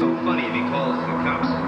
so funny because the cops.